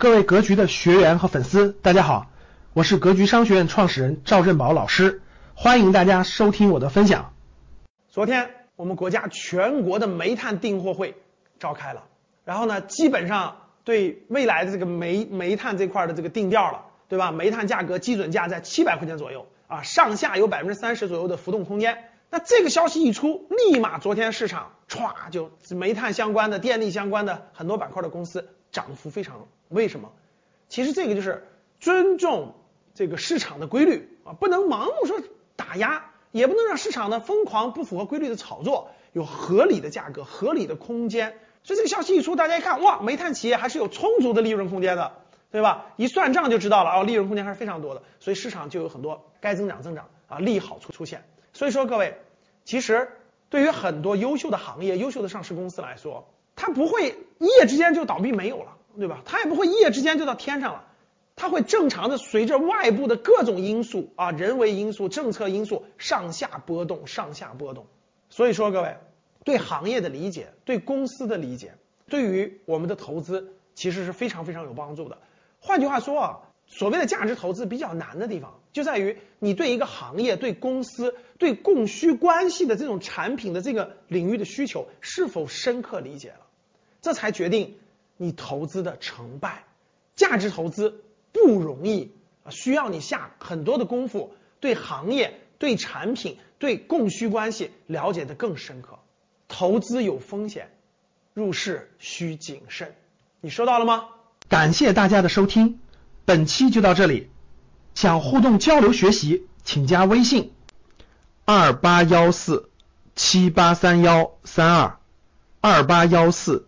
各位格局的学员和粉丝，大家好，我是格局商学院创始人赵振宝老师，欢迎大家收听我的分享。昨天我们国家全国的煤炭订货会召开了，然后呢，基本上对未来的这个煤煤炭这块的这个定调了，对吧？煤炭价格基准价在七百块钱左右啊，上下有百分之三十左右的浮动空间。那这个消息一出，立马昨天市场歘就煤炭相关的、电力相关的很多板块的公司。涨幅非常，为什么？其实这个就是尊重这个市场的规律啊，不能盲目说打压，也不能让市场呢疯狂不符合规律的炒作，有合理的价格、合理的空间。所以这个消息一出，大家一看，哇，煤炭企业还是有充足的利润空间的，对吧？一算账就知道了啊，利润空间还是非常多的，所以市场就有很多该增长增长啊，利好出出现。所以说各位，其实对于很多优秀的行业、优秀的上市公司来说。不会一夜之间就倒闭没有了，对吧？它也不会一夜之间就到天上了，它会正常的随着外部的各种因素啊，人为因素、政策因素上下波动，上下波动。所以说，各位对行业的理解、对公司的理解，对于我们的投资其实是非常非常有帮助的。换句话说啊，所谓的价值投资比较难的地方，就在于你对一个行业、对公司、对供需关系的这种产品的这个领域的需求是否深刻理解了。这才决定你投资的成败。价值投资不容易啊，需要你下很多的功夫，对行业、对产品、对供需关系了解的更深刻。投资有风险，入市需谨慎。你收到了吗？感谢大家的收听，本期就到这里。想互动交流学习，请加微信二八幺四七八三幺三二二八幺四。